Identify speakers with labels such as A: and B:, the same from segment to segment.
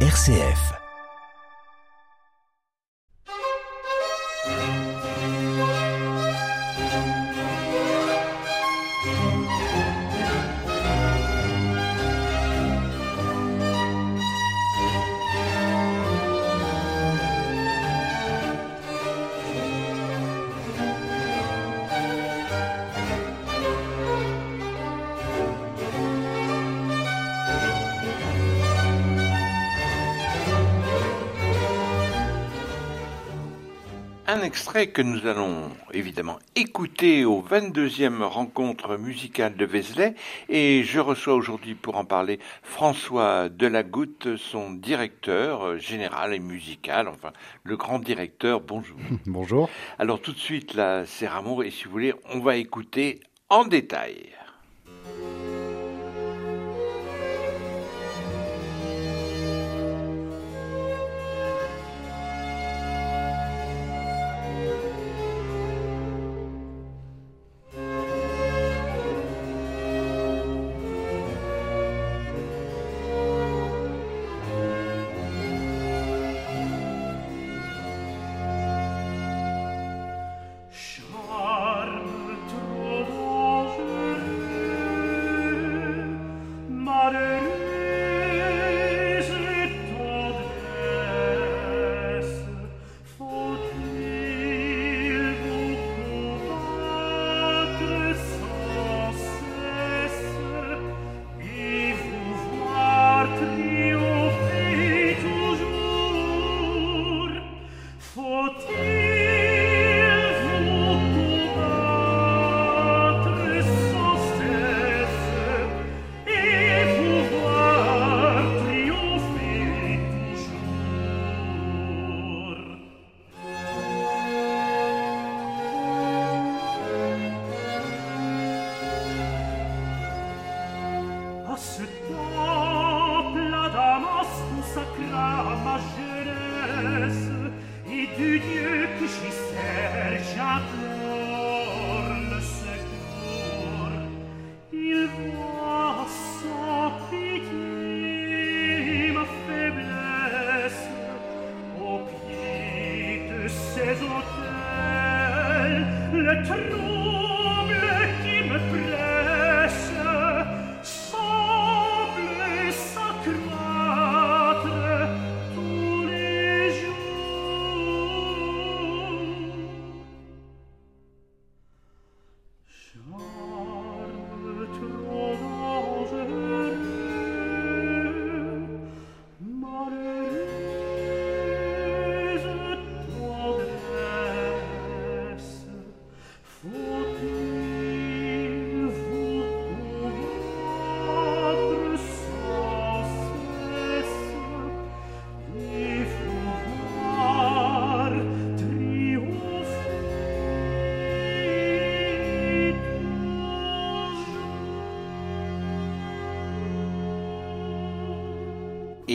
A: RCF.
B: Un extrait que nous allons évidemment écouter au 22e rencontre musicale de Vézelay et je reçois aujourd'hui pour en parler François Delagoutte, son directeur général et musical, enfin le grand directeur. Bonjour.
C: Bonjour.
B: Alors tout de suite là, c'est Rameau et si vous voulez, on va écouter en détail.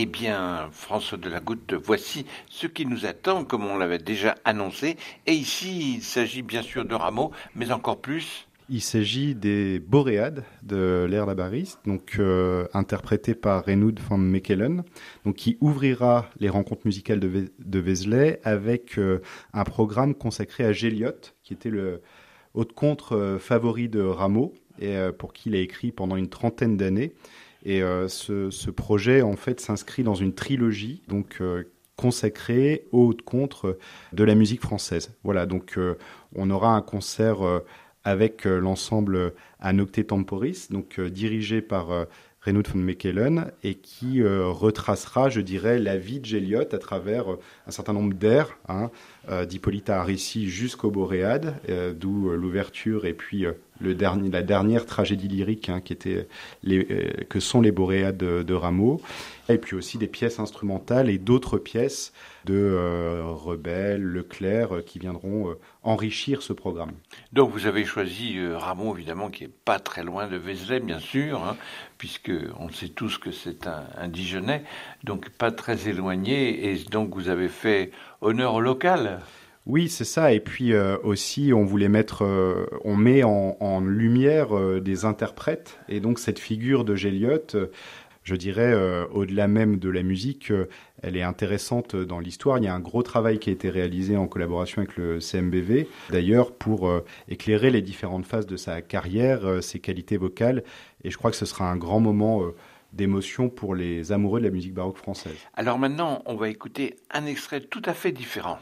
B: Eh bien, François de la Goutte, voici ce qui nous attend, comme on l'avait déjà annoncé. Et ici, il s'agit bien sûr de rameaux, mais encore plus.
C: Il s'agit des Boréades de l'air Labaris, donc euh, par Reynoud van Mekelen, donc qui ouvrira les rencontres musicales de, de Vézelay avec euh, un programme consacré à Géliot, qui était le haute contre euh, favori de Rameau et pour qui il a écrit pendant une trentaine d'années. Et euh, ce, projet, en fait, s'inscrit dans une trilogie, donc euh, consacrée hautes contre de la musique française. Voilà, donc euh, on aura un concert avec l'ensemble Anocte Temporis, donc dirigé par Renaud von Mekelen, et qui retracera, je dirais, la vie de Géliot à travers un certain nombre d'airs, hein, d'Hippolyta Arissi jusqu'au Boréade, d'où l'ouverture et puis le dernier, la dernière tragédie lyrique hein, qui était les, euh, que sont les Boréades de, Rameau, et puis aussi des pièces instrumentales et d'autres pièces de euh, Rebelle, Leclerc, euh, qui viendront enrichir ce programme.
B: Donc vous avez choisi Rameau, évidemment, qui est pas très loin de Vézelay, bien sûr, hein, puisque on sait tous que c'est un, un Dijonais, donc pas très éloigné, et donc vous avez fait honneur au local.
C: Oui, c'est ça. Et puis euh, aussi, on voulait mettre, euh, on met en, lumière euh, des interprètes. Et donc cette figure de Géliot, je dirais, au-delà même de la musique, elle est intéressante dans l'histoire. Il y a un gros travail qui a été réalisé en collaboration avec le CMBV, d'ailleurs, pour éclairer les différentes phases de sa carrière, ses qualités vocales. Et je crois que ce sera un grand moment d'émotion pour les amoureux de la musique baroque française.
D: Alors maintenant, on va écouter un extrait tout à fait différent.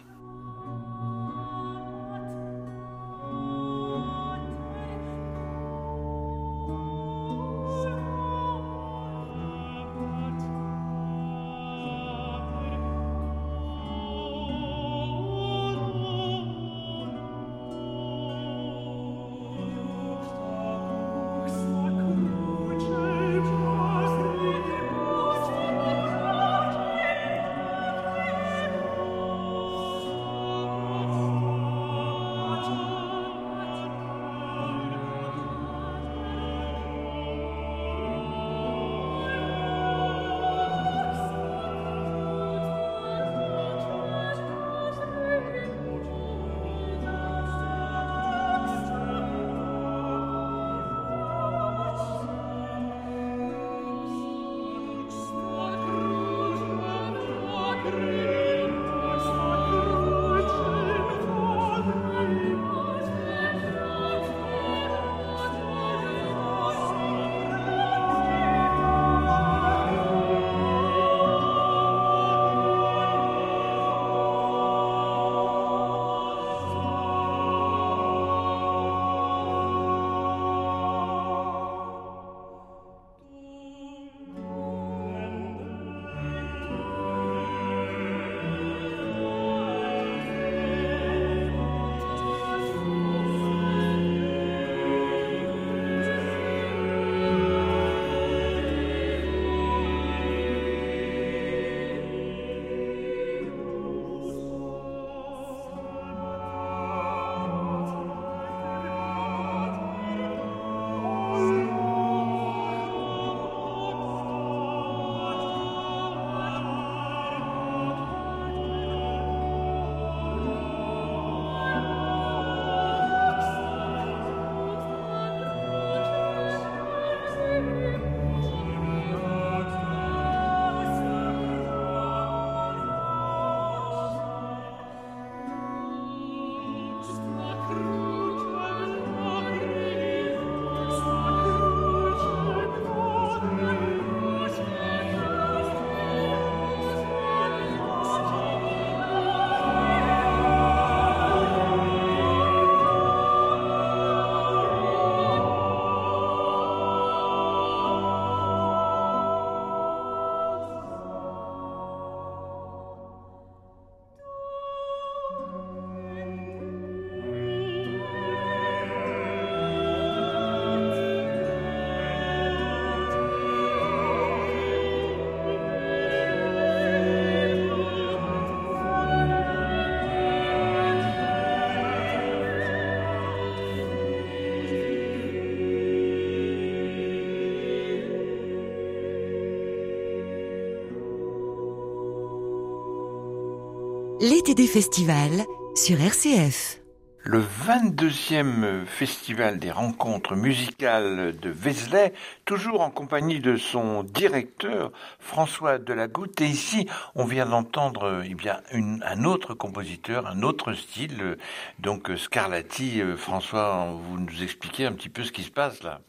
E: L'été des festivals sur RCF.
D: Le 22e festival des rencontres musicales de Vézelay, toujours en compagnie de son directeur François Delagoutte. Et ici, on vient d'entendre eh un autre compositeur, un autre style. Donc Scarlatti, euh, François, vous nous expliquez un petit peu ce qui se passe là.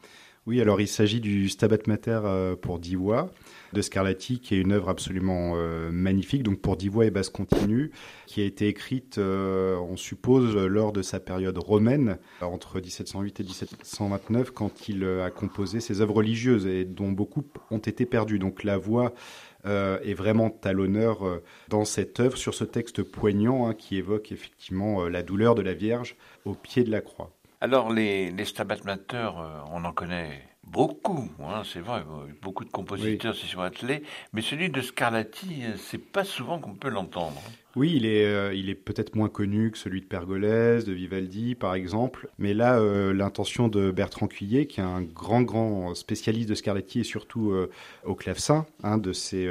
C: Oui, alors il s'agit du Stabat Mater euh, pour dix voix de Scarlatti, qui est une œuvre absolument euh, magnifique, donc pour dix voix et basse continue, qui a été écrite, euh, on suppose, lors de sa période romaine, entre 1708 et 1729, quand il a composé ses œuvres religieuses, et dont beaucoup ont été perdues. Donc la voix est vraiment à l'honneur dans cette œuvre, sur ce texte poignant hein, qui évoque effectivement la douleur de la Vierge au pied de la croix.
D: Alors, les, les Stabat Mater, euh, on en connaît beaucoup, hein, c'est vrai, beaucoup de compositeurs s'y sont attelés, mais celui de Scarlatti, euh, c'est pas souvent qu'on peut l'entendre.
C: Oui, il est, euh, il est peut-être moins connu que celui de Pergolèse, de Vivaldi, par exemple. Mais là, euh, l'intention de Bertrand Cuillet, qui est un grand, grand spécialiste de Scarlatti et surtout euh, au clavecin, hein, de ses,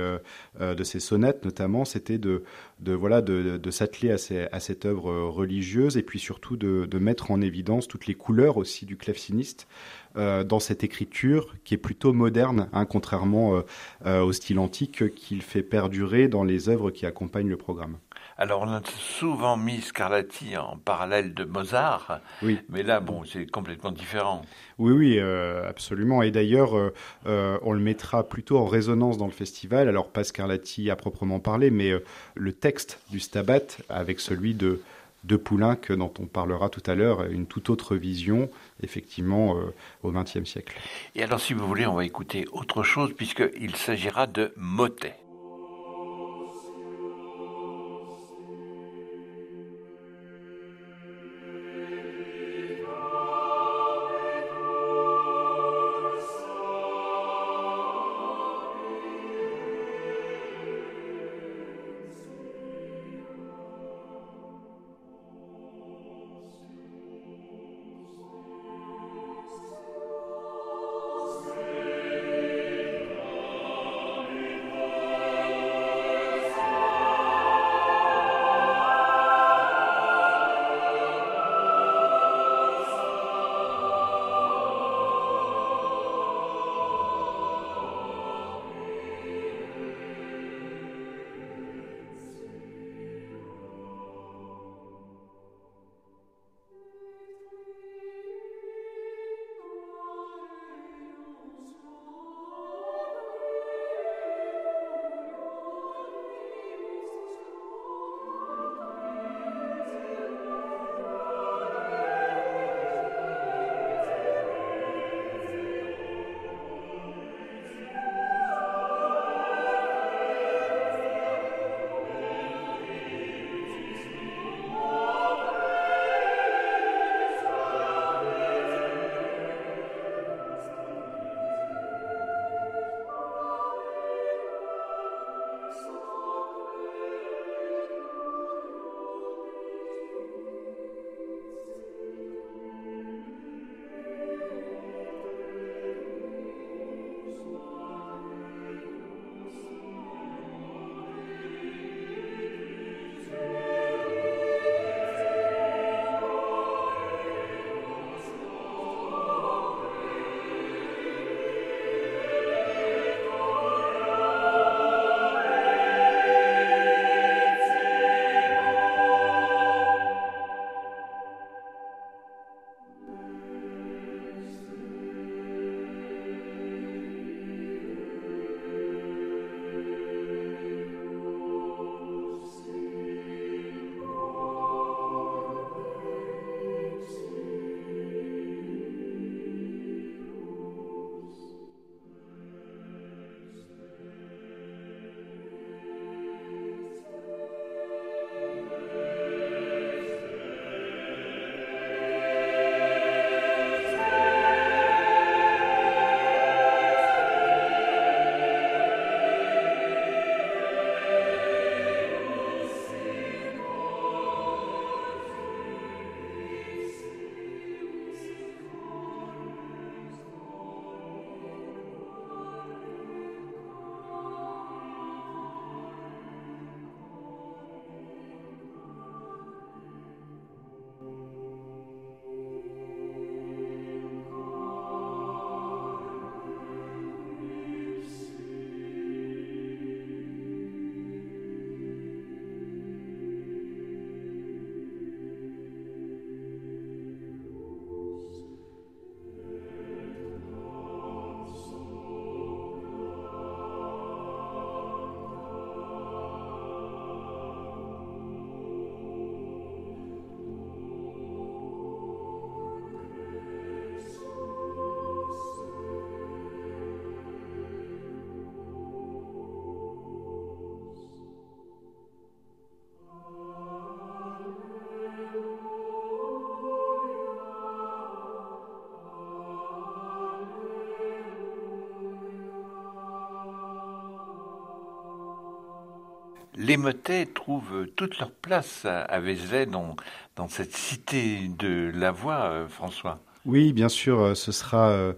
C: de ses sonnettes notamment, c'était de, de voilà, de, s'atteler à, à, cette œuvre religieuse et puis surtout de, mettre en évidence toutes les couleurs aussi du claveciniste. dans cette écriture qui est plutôt moderne, hein, contrairement au style antique qu'il fait perdurer dans les œuvres qui accompagnent le programme.
D: Alors, on a souvent mis Scarlatti en parallèle de Mozart,
C: oui.
D: mais là, bon, c'est complètement différent.
C: Oui, oui, euh, absolument. Et d'ailleurs, euh, euh, on le mettra plutôt en résonance dans le festival. Alors, pas Scarlatti à proprement parler, mais le texte du Stabat avec celui de de Poulenc, dont on parlera tout à l'heure, une toute autre vision, effectivement, au XXe siècle.
D: Et alors, si vous voulez, on va écouter autre chose, puisqu'il s'agira de motet. Les motets trouvent toute leur place à Vézelay dans, dans cette cité de la voix, François.
C: Oui, bien sûr, ce sera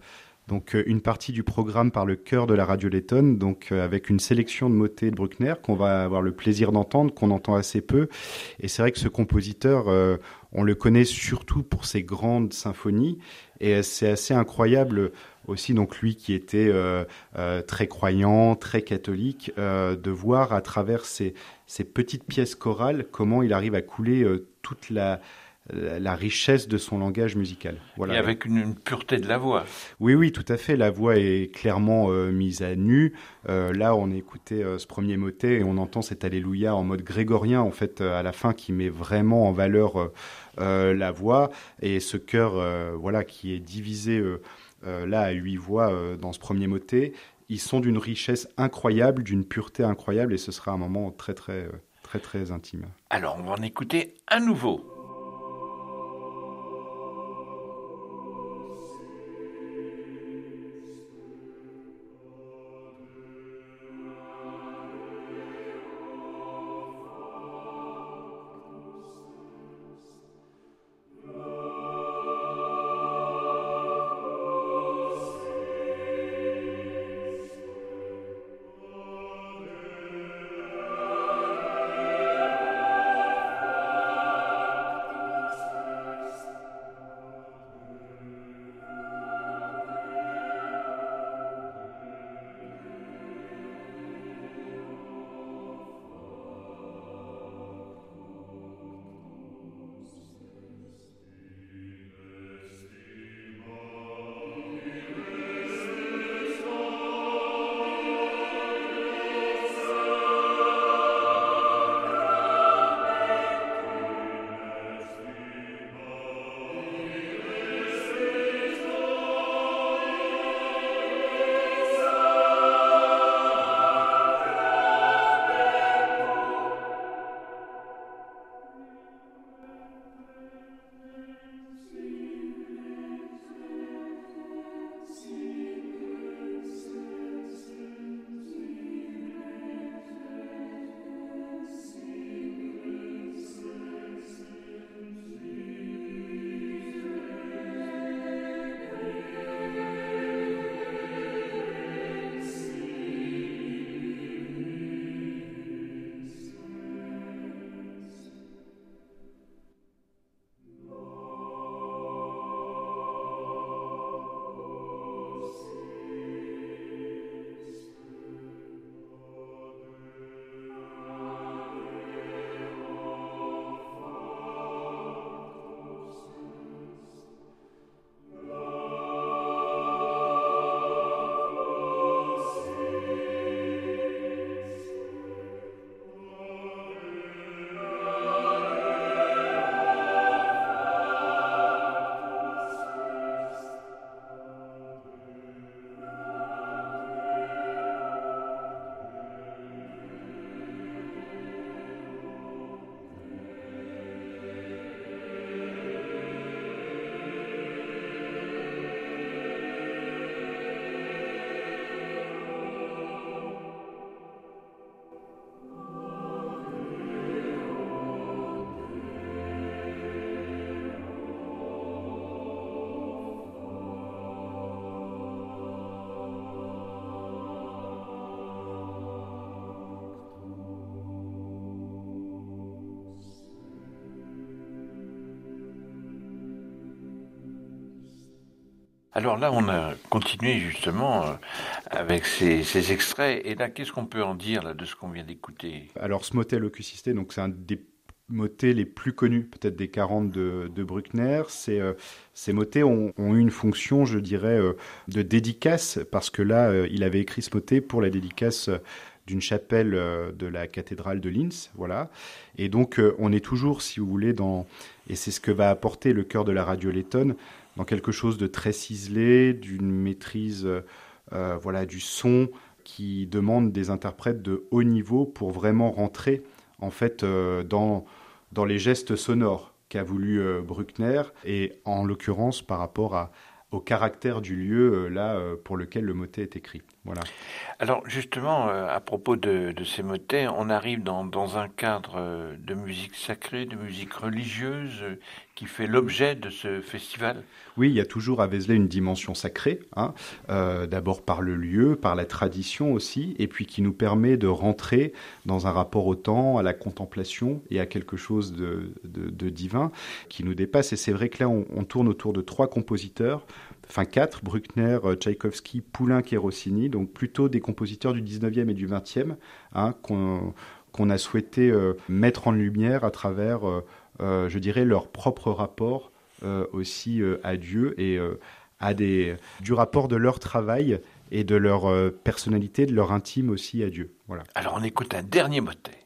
C: donc euh, une partie du programme par le chœur de la radio Lettonne, donc euh, avec une sélection de motets de Bruckner qu'on va avoir le plaisir d'entendre, qu'on entend assez peu. Et c'est vrai que ce compositeur, euh, on le connaît surtout pour ses grandes symphonies, et c'est assez incroyable aussi, donc lui qui était très croyant, très catholique, de voir à travers ces, petites pièces chorales comment il arrive à couler toute la la richesse de son langage musical.
D: Voilà. Et avec une, pureté de la voix.
C: Oui, oui, tout à fait. La voix est clairement euh, mise à nu. Euh, là, on écoutait euh, ce premier motet et on entend cet Alléluia en mode grégorien, en fait, à la fin, qui met vraiment en valeur la voix. Et ce chœur, voilà, qui est divisé là à huit voix dans ce premier motet, ils sont d'une richesse incroyable, d'une pureté incroyable, et ce sera un moment très, très, très, très intime.
D: Alors, on va en écouter un nouveau. Alors là, on a continué justement euh, avec ces, extraits. Et là, qu'est-ce qu'on peut en dire là, de ce qu'on vient d'écouter?
C: Alors, ce motet Locucité, donc c'est un des motets les plus connus, peut-être des 40 de, Bruckner. Euh, ces motets ont, eu une fonction, je dirais, euh, de dédicace, parce que là, il avait écrit ce motet pour la dédicace d'une chapelle de la cathédrale de Linz, voilà. Et donc, on est toujours, si vous voulez, dans et c'est ce que va apporter le cœur de la radio lettonne, dans quelque chose de très ciselé, d'une maîtrise euh, voilà, du son qui demande des interprètes de haut niveau pour vraiment rentrer en fait euh, dans, les gestes sonores qu'a voulu euh, Bruckner et en l'occurrence par rapport à, au caractère du lieu là pour lequel le motet est écrit. Voilà.
D: Alors justement, euh, à propos de, ces motets, on arrive dans, un cadre euh, de musique sacrée, de musique religieuse, euh, qui fait l'objet de ce festival?
C: Oui, il y a toujours à Vézelay une dimension sacrée, hein. d'abord par le lieu, par la tradition aussi, et puis qui nous permet de rentrer dans un rapport au temps, à la contemplation et à quelque chose de, divin qui nous dépasse. Et c'est vrai que là, on tourne autour de trois compositeurs enfin quatre, Bruckner, euh, Tchaïkovski, Poulenc et Rossini, donc plutôt des compositeurs du 19e et du 20e, hein, qu'on a souhaité euh, mettre en lumière à travers, euh, je dirais, leur propre rapport aussi à Dieu et à des, du rapport de leur travail et de leur personnalité, de leur intime aussi à Dieu. Voilà.
D: Alors on écoute un dernier motet.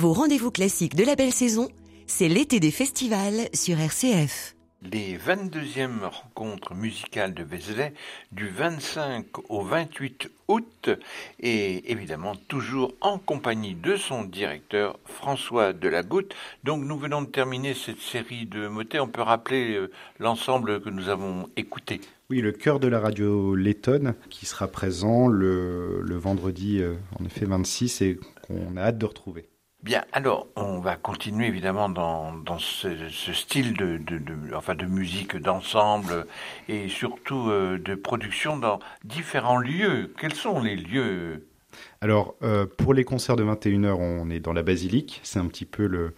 E: Vos rendez-vous classiques de la belle saison, c'est l'été des festivals sur RCF.
D: Les 22e rencontres musicales de Vézelay du 25 au 28 août et évidemment toujours en compagnie de son directeur François Delagoutte. Donc nous venons de terminer cette série de motets. On peut rappeler euh, l'ensemble que nous avons écouté.
C: Oui, le chœur de la radio Letton qui sera présent le, le vendredi, euh, en effet 26 et qu'on a hâte de retrouver.
D: Bien, alors on va continuer évidemment dans, ce, style de, enfin de musique d'ensemble et surtout euh, de production dans différents lieux. Quels sont les lieux?
C: Alors euh, pour les concerts de 21h, on est dans la basilique. C'est un petit peu le,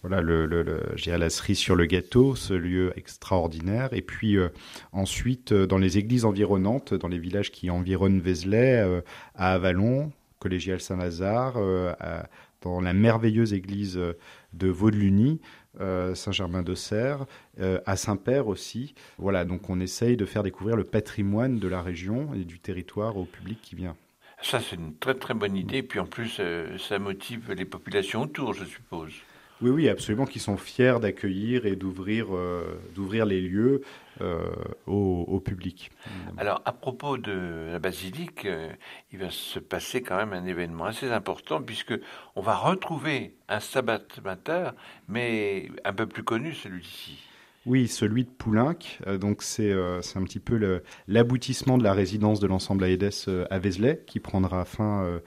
C: voilà, le, le, la cerise sur le gâteau, ce lieu extraordinaire. Et puis euh, ensuite, dans les églises environnantes, dans les villages qui environnent Vézelay, à Avalon, collégial Saint-Lazare, dans la merveilleuse église euh, de Vaudeluny, euh, Saint-Germain-de-Serres, euh, à Saint-Père aussi. Voilà, donc on essaye de faire découvrir le patrimoine de la région et du territoire au public qui vient.
D: Ça, c'est une très très bonne idée. Puis en plus, ça motive les populations autour, je suppose.
C: Oui, oui, absolument, qui sont fiers d'accueillir et d'ouvrir, d'ouvrir les lieux euh, au, public.
D: Alors, à propos de la basilique, euh, il va se passer quand même un événement assez important puisque on va retrouver un sabbat mater, mais un peu plus connu, celui-ci.
C: Oui, celui de Poulenc. Euh, donc c'est c'est un petit peu l'aboutissement de la résidence de l'ensemble AEDES à Vézelay qui prendra fin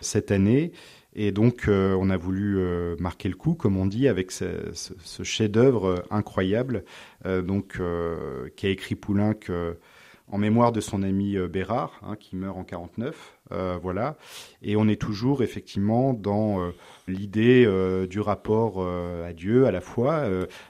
C: cette année. Et donc, euh, on a voulu euh, marquer le coup, comme on dit, avec ce, chef-d'œuvre euh, incroyable, donc qu'a écrit Poulenc en mémoire de son ami Bérard, hein, qui meurt en 49. Euh, voilà. Et on est toujours effectivement dans euh, l'idée euh, du rapport à Dieu à la fois.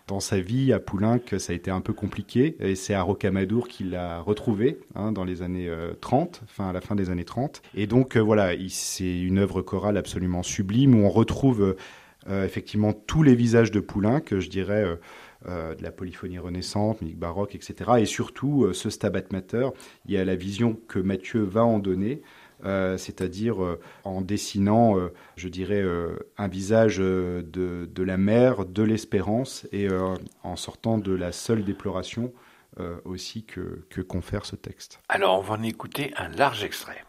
C: dans sa vie à Poulenc, ça a été un peu compliqué et c'est à Rocamadour qu'il l'a retrouvé hein, dans les années 30, enfin à la fin des années 30. Et donc voilà, c'est une œuvre chorale absolument sublime où on retrouve effectivement tous les visages de Poulenc, je dirais. De la polyphonie renaissante, musique baroque, etc. Et surtout, ce Stabat Mater, il y a la vision que Mathieu va en donner, euh, c'est-à-dire euh, en dessinant, euh, je dirais, un visage de, de, la mer, de l'espérance, et en sortant de la seule déploration aussi que, que confère ce texte.
D: Alors on va en écouter un large extrait.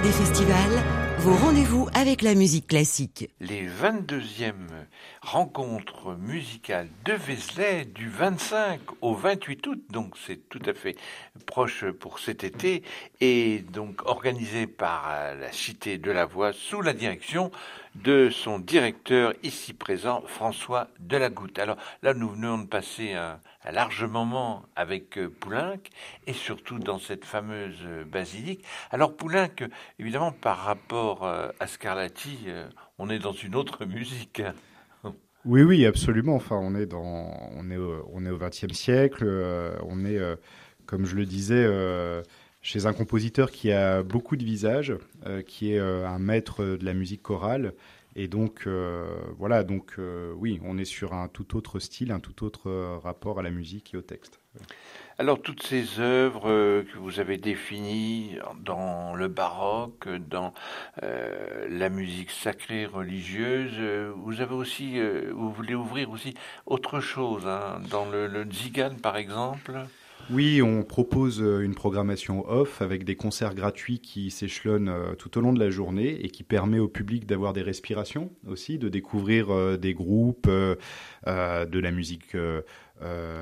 E: Des festivals, vos rendez-vous avec la musique classique.
D: Les 22e rencontres musicales de Vézelay du 25 au 28 août, donc c'est tout à fait proche pour cet été, et donc organisé par la Cité de la Voix sous la direction de son directeur ici présent, François Delagoutte. Alors là, nous venons de passer un, large moment avec euh, Poulenc et surtout dans cette fameuse euh, basilique. Alors Poulenc, évidemment, par rapport euh, à Scarlatti, on est dans une autre musique.
C: Oui, oui, absolument. Enfin, on est dans, on est, au, on est au XXe siècle. on est, comme je le disais, chez un compositeur qui a beaucoup de visages, qui est un maître de la musique chorale et donc, euh, voilà, donc euh, oui, on est sur un tout autre style, un tout autre euh, rapport à la musique et au texte.
D: Alors, toutes ces œuvres que vous avez définies dans le baroque, dans la musique sacrée religieuse, vous avez aussi, vous voulez ouvrir aussi autre chose, hein, dans le, le Zigan par exemple?
C: Oui, on propose euh, une programmation off avec des concerts gratuits qui s'échelonnent euh, tout au long de la journée et qui permet au public d'avoir des respirations aussi, de découvrir euh, des groupes, de la musique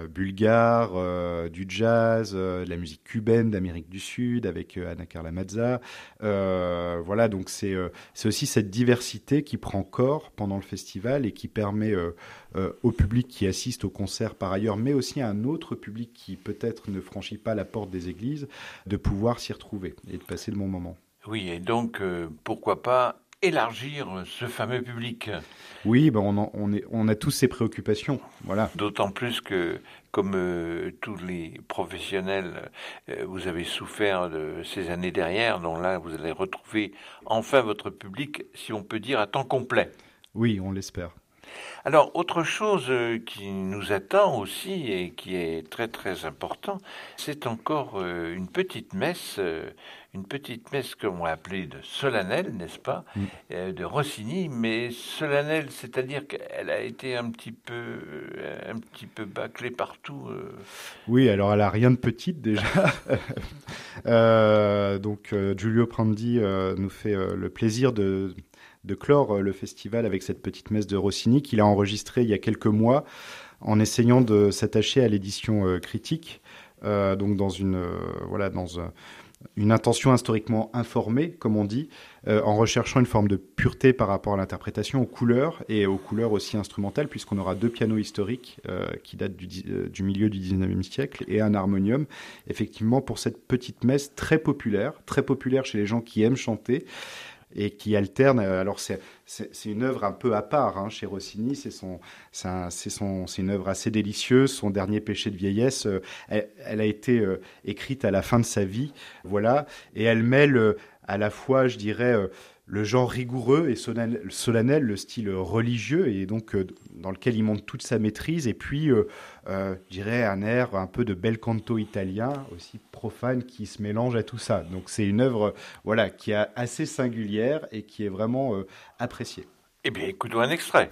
C: bulgare, euh, du jazz, euh, de la musique cubaine d'Amérique du Sud avec Anna Carla Mazza. voilà, donc c'est c'est aussi cette diversité qui prend corps pendant le festival et qui permet au public qui assiste au concert par ailleurs, mais aussi à un autre public qui peut-être ne franchit pas la porte des églises, de pouvoir s'y retrouver et de passer de bons moments.
D: Oui, et donc pourquoi pas élargir ce fameux public.
C: Oui, ben on, on, est, on, a tous ces préoccupations. Voilà.
D: D'autant plus que, comme euh, tous les professionnels, euh, vous avez souffert de ces années derrière, dont là, vous allez retrouver enfin votre public, si on peut dire, à temps complet.
C: Oui, on l'espère.
D: Alors, autre chose euh, qui nous attend aussi et qui est très très important, c'est encore une petite messe une petite messe qu'on va appeler de solennelle, n'est-ce pas, mm. euh, de Rossini, mais solennelle, c'est-à-dire qu'elle a été un petit peu, euh, un petit peu bâclée partout. Euh.
C: Oui, alors elle a rien de petite déjà. donc Giulio Prandi nous fait le plaisir de, de clore le festival avec cette petite messe de Rossini qu'il a enregistrée il y a quelques mois en essayant de s'attacher à l'édition critique. donc dans une voilà dans un une intention historiquement informée, comme on dit, euh, en recherchant une forme de pureté par rapport à l'interprétation, aux couleurs et aux couleurs aussi instrumentales, puisqu'on aura deux pianos historiques euh, qui datent du, euh, du, milieu du 19e siècle et un harmonium, effectivement pour cette petite messe très populaire, très populaire chez les gens qui aiment chanter et qui alterne. Euh, alors c'est une œuvre un peu à part hein, chez Rossini. C'est son c'est c'est une œuvre assez délicieuse. Son dernier péché de vieillesse. Euh, elle, a été euh, écrite à la fin de sa vie, voilà, et elle mêle à la fois, je dirais le genre rigoureux et solennel, le style religieux, et donc euh, dans lequel il montre toute sa maîtrise, et puis, euh, euh, je dirais, un air un peu de bel canto italien, aussi profane, qui se mélange à tout ça. Donc c'est une œuvre voilà, qui est assez singulière et qui est vraiment appréciée.
D: Eh bien, écoutons un extrait.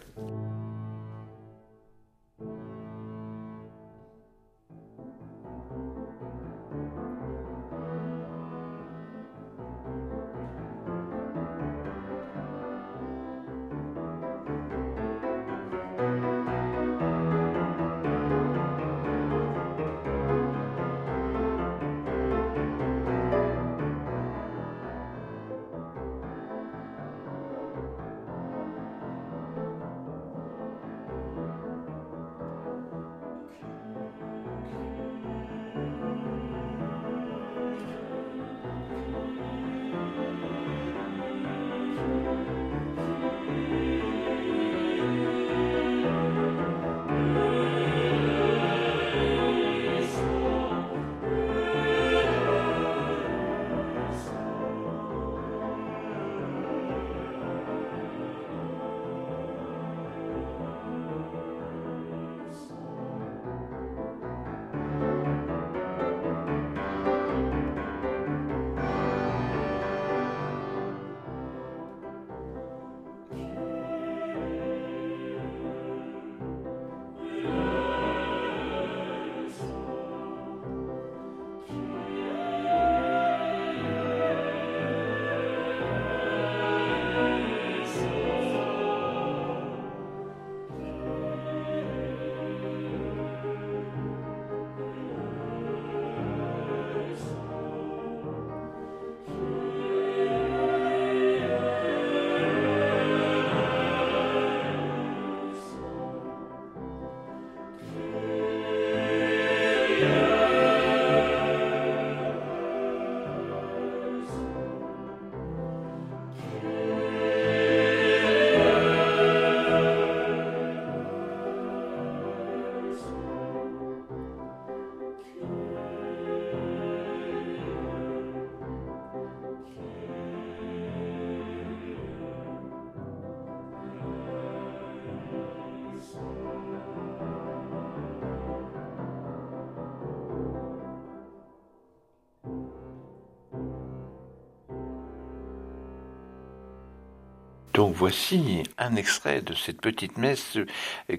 E: Donc voici un extrait de cette petite messe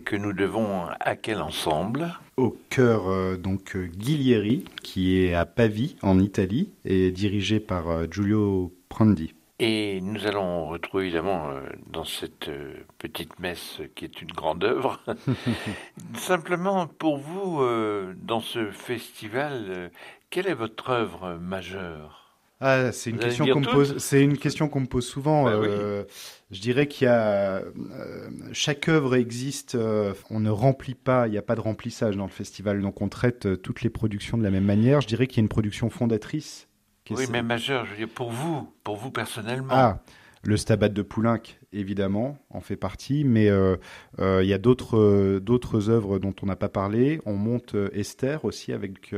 E: que nous devons à quel ensemble?
C: Au cœur euh, donc Guilieri, qui est à Pavie en Italie et dirigé par euh, Giulio Prandi.
E: Et nous allons retrouver évidemment euh, dans cette petite messe qui est une grande œuvre. Simplement pour vous, dans ce festival, quelle est votre œuvre majeure?
C: Ah, c'est une question qu'on me pose. C'est une question qu'on me pose souvent. Bah euh, je dirais qu'il y a euh, chaque œuvre existe. Euh, on ne remplit pas. Il n'y a pas de remplissage dans le festival. Donc on traite toutes les productions de la même manière. Je dirais qu'il y a une production fondatrice.
E: Oui, mais majeure. Je veux dire pour vous, pour vous personnellement.
C: Ah. Le Stabat de Poulenc, évidemment, en fait partie, mais il y a d'autres d'autres œuvres dont on n'a pas parlé. On monte Esther aussi avec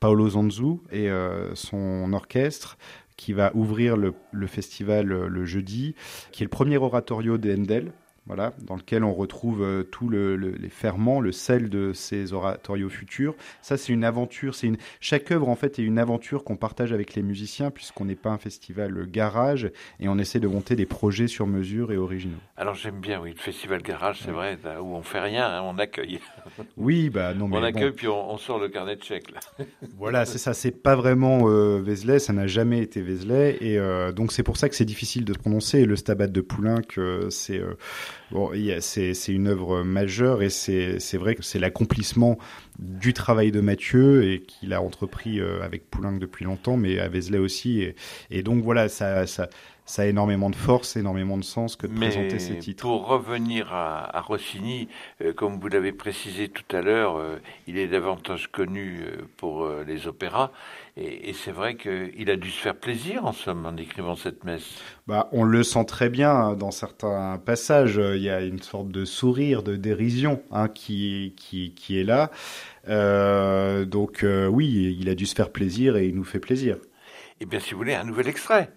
C: Paolo Zanzu et euh, son orchestre qui va ouvrir le, festival euh, le jeudi, qui est le premier oratorio d'Endel, voilà, dans lequel on retrouve euh, tous les ferments, le sel de ces oratorios futurs. Ça, c'est une aventure. C'est une chaque œuvre en fait est une aventure qu'on partage avec les musiciens, puisqu'on n'est pas un festival garage et on essaie de monter des projets sur mesure et originaux.
E: Alors j'aime bien, oui, le festival garage, c'est vrai, où on fait rien, hein, on accueille.
C: Oui, bah non, mais
E: on accueille puis on, sort le carnet de chèques là.
C: Voilà, c'est ça. C'est pas vraiment euh, Vézelay, ça n'a jamais été Vézelay, et euh, donc c'est pour ça que c'est difficile de prononcer. Le Stabat de Poulenc, c'est Bon, c'est une œuvre majeure et c'est vrai que c'est l'accomplissement du travail de Mathieu et qu'il a entrepris euh, avec Poulenc depuis longtemps, mais à Vézelay aussi. Et, et donc voilà, ça, ça, ça a énormément de force, énormément de sens que de présenter ces titres.
E: Pour revenir à, Rossini, euh, comme vous l'avez précisé tout à l'heure, euh, il est davantage connu pour les opéras, et, c'est vrai qu'il a dû se faire plaisir en somme en écrivant cette messe.
C: Bah, on le sent très bien hein, dans certains passages. Il y a une sorte de sourire, de dérision hein, qui, qui, qui, est là. donc oui, il a dû se faire plaisir et il nous fait plaisir.
E: Eh bien, si vous voulez, un nouvel extrait.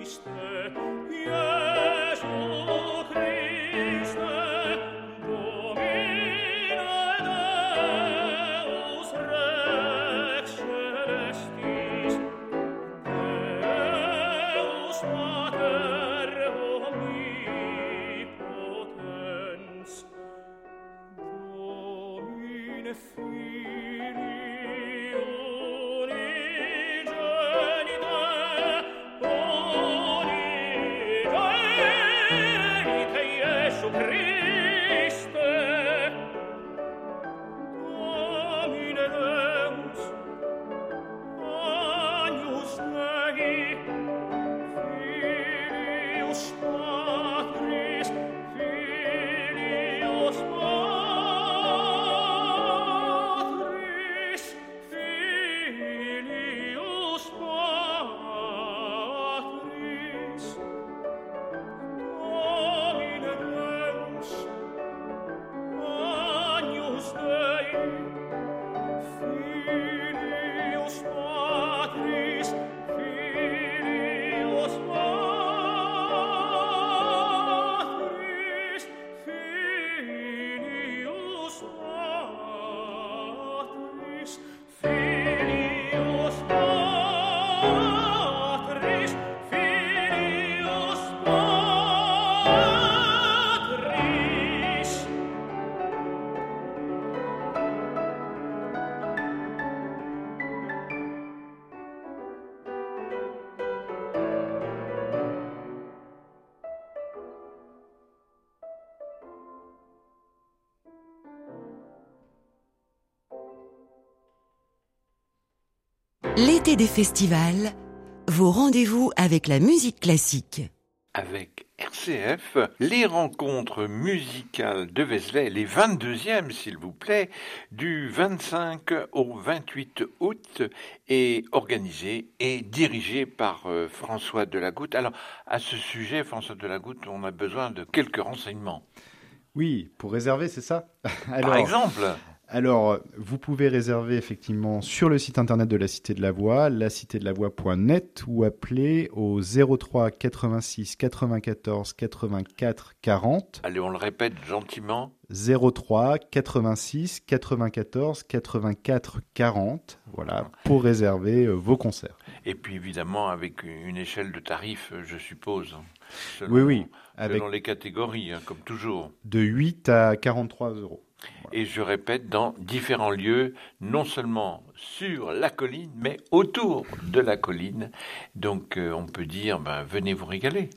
E: triste, L'été des festivals, vos rendez-vous avec la musique classique.
D: Avec RCF, les rencontres musicales de Vézelay, les 22e s'il vous plaît, du 25 au 28 août, est organisées et dirigées par euh, François Delagoutte. Alors, à ce sujet, François Delagoutte, on a besoin de quelques renseignements.
C: Oui, pour réserver, c'est ça?
D: Par exemple
C: alors, vous pouvez réserver effectivement sur le site internet de la Cité de la Voix, lacité-de-la-voix.net ou appeler au 03 86 94 84 40.
D: Allez, on le répète gentiment.
C: 03 86 94 84 40, voilà, pour réserver euh, vos concerts.
D: Et puis évidemment avec une échelle de tarifs, je suppose.
C: oui, oui.
D: Selon les catégories, hein, comme toujours.
C: De 8 à 43 euros.
D: Et je répète, dans différents lieux, non seulement sur la colline, mais autour de la colline. Donc euh, on peut dire, ben, venez vous régaler.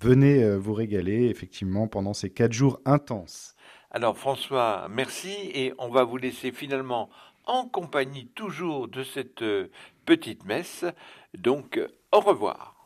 C: Venez euh, vous régaler, effectivement, pendant ces quatre jours intenses.
D: Alors François, merci et on va vous laisser finalement en compagnie toujours de cette euh, petite messe. Donc au revoir.